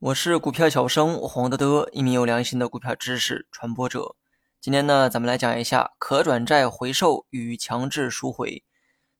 我是股票小生黄德德，一名有良心的股票知识传播者。今天呢，咱们来讲一下可转债回售与强制赎回。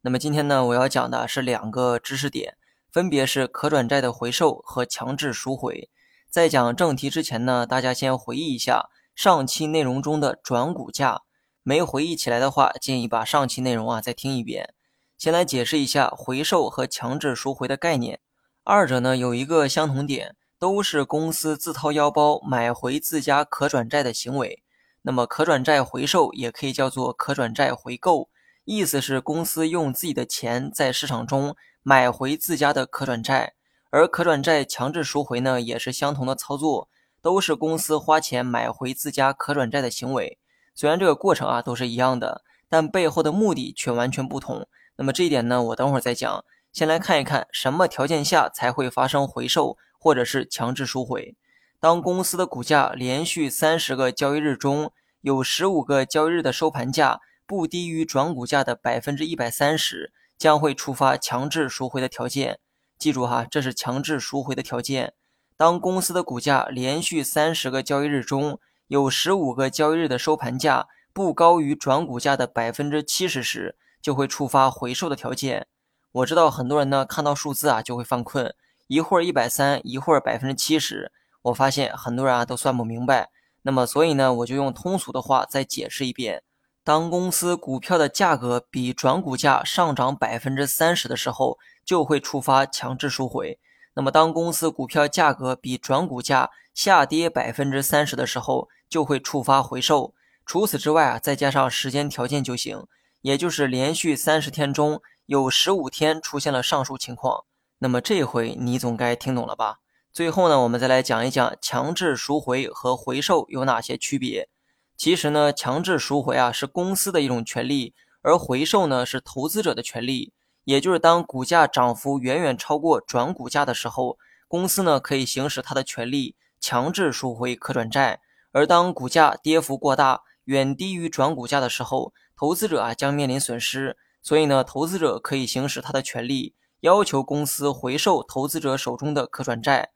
那么今天呢，我要讲的是两个知识点，分别是可转债的回售和强制赎回。在讲正题之前呢，大家先回忆一下上期内容中的转股价。没回忆起来的话，建议把上期内容啊再听一遍。先来解释一下回售和强制赎回的概念。二者呢有一个相同点，都是公司自掏腰包买回自家可转债的行为。那么可转债回售也可以叫做可转债回购，意思是公司用自己的钱在市场中买回自家的可转债。而可转债强制赎回呢，也是相同的操作，都是公司花钱买回自家可转债的行为。虽然这个过程啊都是一样的，但背后的目的却完全不同。那么这一点呢，我等会儿再讲。先来看一看什么条件下才会发生回售或者是强制赎回。当公司的股价连续三十个交易日中有十五个交易日的收盘价不低于转股价的百分之一百三十，将会触发强制赎回的条件。记住哈，这是强制赎回的条件。当公司的股价连续三十个交易日中，有十五个交易日的收盘价不高于转股价的百分之七十时，就会触发回售的条件。我知道很多人呢看到数字啊就会犯困，一会儿一百三，一会儿百分之七十。我发现很多人啊都算不明白。那么所以呢，我就用通俗的话再解释一遍：当公司股票的价格比转股价上涨百分之三十的时候，就会触发强制赎回。那么当公司股票价格比转股价下跌百分之三十的时候，就会触发回售。除此之外啊，再加上时间条件就行，也就是连续三十天中有十五天出现了上述情况。那么这回你总该听懂了吧？最后呢，我们再来讲一讲强制赎回和回售有哪些区别。其实呢，强制赎回啊是公司的一种权利，而回售呢是投资者的权利。也就是当股价涨幅远远超过转股价的时候，公司呢可以行使它的权利，强制赎回可转债。而当股价跌幅过大，远低于转股价的时候，投资者啊将面临损失。所以呢，投资者可以行使他的权利，要求公司回收投资者手中的可转债。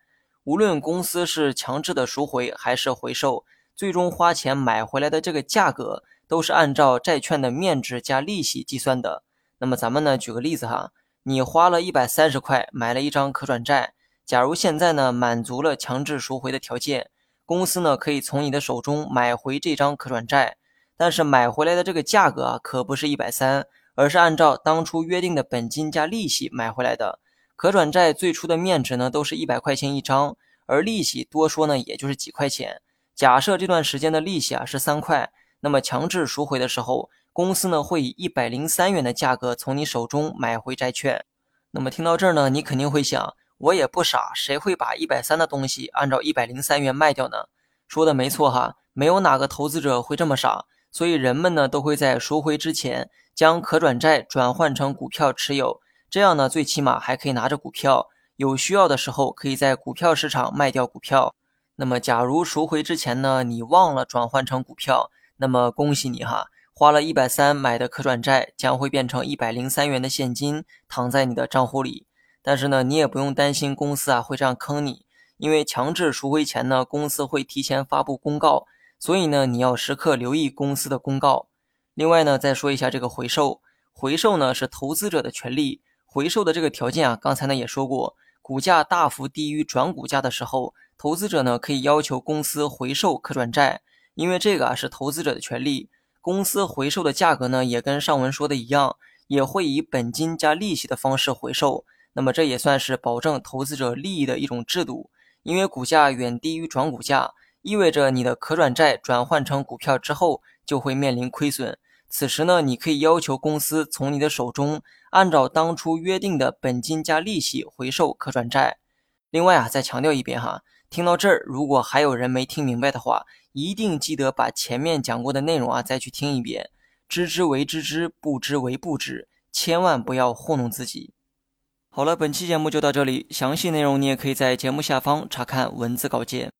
无论公司是强制的赎回还是回收，最终花钱买回来的这个价格都是按照债券的面值加利息计算的。那么咱们呢举个例子哈，你花了一百三十块买了一张可转债，假如现在呢满足了强制赎回的条件。公司呢可以从你的手中买回这张可转债，但是买回来的这个价格啊可不是一百三，而是按照当初约定的本金加利息买回来的。可转债最初的面值呢都是一百块钱一张，而利息多说呢也就是几块钱。假设这段时间的利息啊是三块，那么强制赎回的时候，公司呢会以一百零三元的价格从你手中买回债券。那么听到这儿呢，你肯定会想。我也不傻，谁会把一百三的东西按照一百零三元卖掉呢？说的没错哈，没有哪个投资者会这么傻。所以人们呢都会在赎回之前将可转债转换成股票持有，这样呢最起码还可以拿着股票，有需要的时候可以在股票市场卖掉股票。那么假如赎回之前呢你忘了转换成股票，那么恭喜你哈，花了一百三买的可转债将会变成一百零三元的现金躺在你的账户里。但是呢，你也不用担心公司啊会这样坑你，因为强制赎回前呢，公司会提前发布公告，所以呢，你要时刻留意公司的公告。另外呢，再说一下这个回售，回售呢是投资者的权利，回售的这个条件啊，刚才呢也说过，股价大幅低于转股价的时候，投资者呢可以要求公司回售可转债，因为这个啊是投资者的权利。公司回售的价格呢，也跟上文说的一样，也会以本金加利息的方式回售。那么这也算是保证投资者利益的一种制度，因为股价远低于转股价，意味着你的可转债转换成股票之后就会面临亏损。此时呢，你可以要求公司从你的手中按照当初约定的本金加利息回售可转债。另外啊，再强调一遍哈，听到这儿，如果还有人没听明白的话，一定记得把前面讲过的内容啊再去听一遍。知之为知之，不知为不知，千万不要糊弄自己。好了，本期节目就到这里，详细内容你也可以在节目下方查看文字稿件。